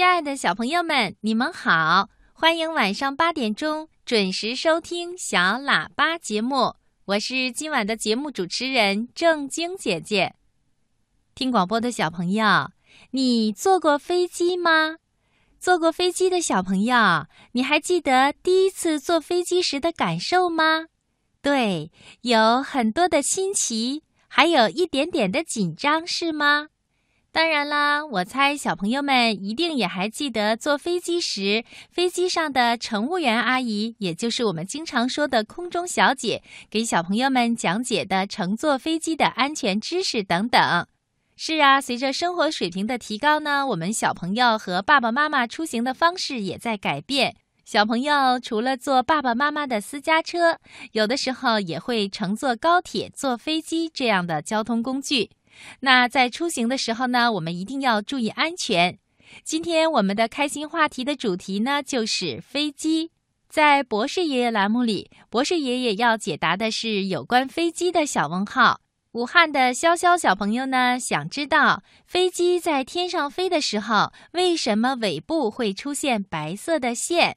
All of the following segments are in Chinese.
亲爱的小朋友们，你们好！欢迎晚上八点钟准时收听小喇叭节目，我是今晚的节目主持人正晶姐姐。听广播的小朋友，你坐过飞机吗？坐过飞机的小朋友，你还记得第一次坐飞机时的感受吗？对，有很多的新奇，还有一点点的紧张，是吗？当然啦，我猜小朋友们一定也还记得坐飞机时，飞机上的乘务员阿姨，也就是我们经常说的空中小姐，给小朋友们讲解的乘坐飞机的安全知识等等。是啊，随着生活水平的提高呢，我们小朋友和爸爸妈妈出行的方式也在改变。小朋友除了坐爸爸妈妈的私家车，有的时候也会乘坐高铁、坐飞机这样的交通工具。那在出行的时候呢，我们一定要注意安全。今天我们的开心话题的主题呢，就是飞机。在博士爷爷栏目里，博士爷爷要解答的是有关飞机的小问号。武汉的潇潇小朋友呢，想知道飞机在天上飞的时候，为什么尾部会出现白色的线？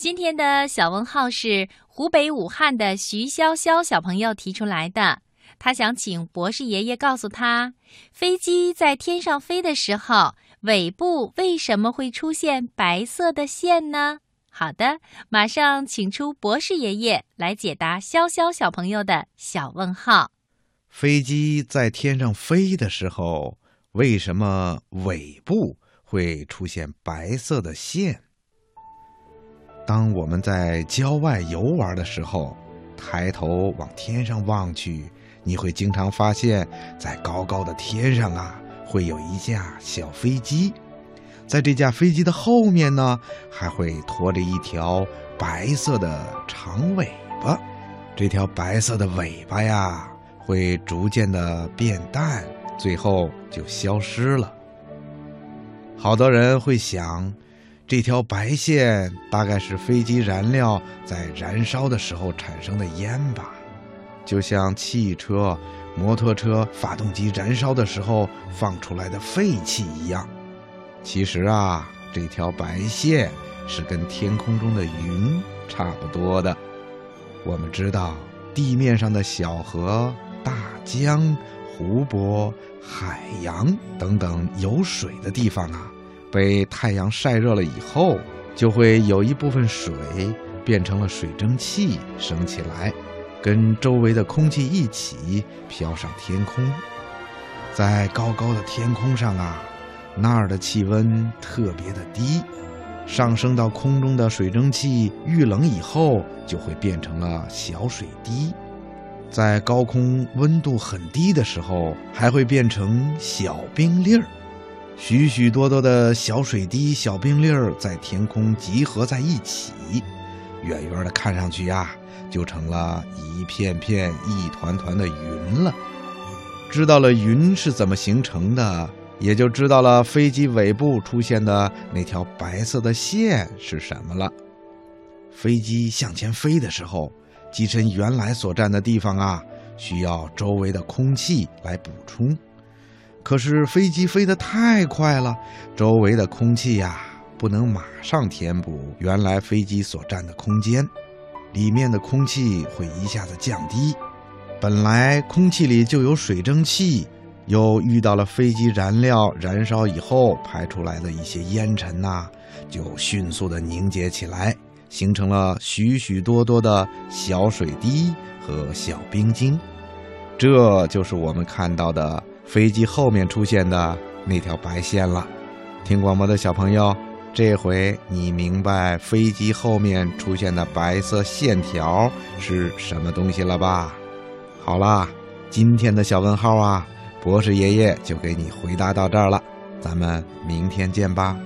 今天的小问号是湖北武汉的徐潇潇小朋友提出来的，他想请博士爷爷告诉他，飞机在天上飞的时候，尾部为什么会出现白色的线呢？好的，马上请出博士爷爷来解答潇潇小朋友的小问号。飞机在天上飞的时候，为什么尾部会出现白色的线？当我们在郊外游玩的时候，抬头往天上望去，你会经常发现，在高高的天上啊，会有一架小飞机，在这架飞机的后面呢，还会拖着一条白色的长尾巴。这条白色的尾巴呀，会逐渐的变淡，最后就消失了。好多人会想。这条白线大概是飞机燃料在燃烧的时候产生的烟吧，就像汽车、摩托车发动机燃烧的时候放出来的废气一样。其实啊，这条白线是跟天空中的云差不多的。我们知道，地面上的小河、大江、湖泊、海洋等等有水的地方啊。被太阳晒热了以后，就会有一部分水变成了水蒸气升起来，跟周围的空气一起飘上天空。在高高的天空上啊，那儿的气温特别的低，上升到空中的水蒸气遇冷以后，就会变成了小水滴。在高空温度很低的时候，还会变成小冰粒儿。许许多多的小水滴、小冰粒儿在天空集合在一起，远远的看上去呀，就成了一片片、一团团的云了。知道了云是怎么形成的，也就知道了飞机尾部出现的那条白色的线是什么了。飞机向前飞的时候，机身原来所占的地方啊，需要周围的空气来补充。可是飞机飞得太快了，周围的空气呀不能马上填补原来飞机所占的空间，里面的空气会一下子降低。本来空气里就有水蒸气，又遇到了飞机燃料燃烧以后排出来的一些烟尘呐，就迅速的凝结起来，形成了许许多多的小水滴和小冰晶。这就是我们看到的。飞机后面出现的那条白线了，听广播的小朋友，这回你明白飞机后面出现的白色线条是什么东西了吧？好啦，今天的小问号啊，博士爷爷就给你回答到这儿了，咱们明天见吧。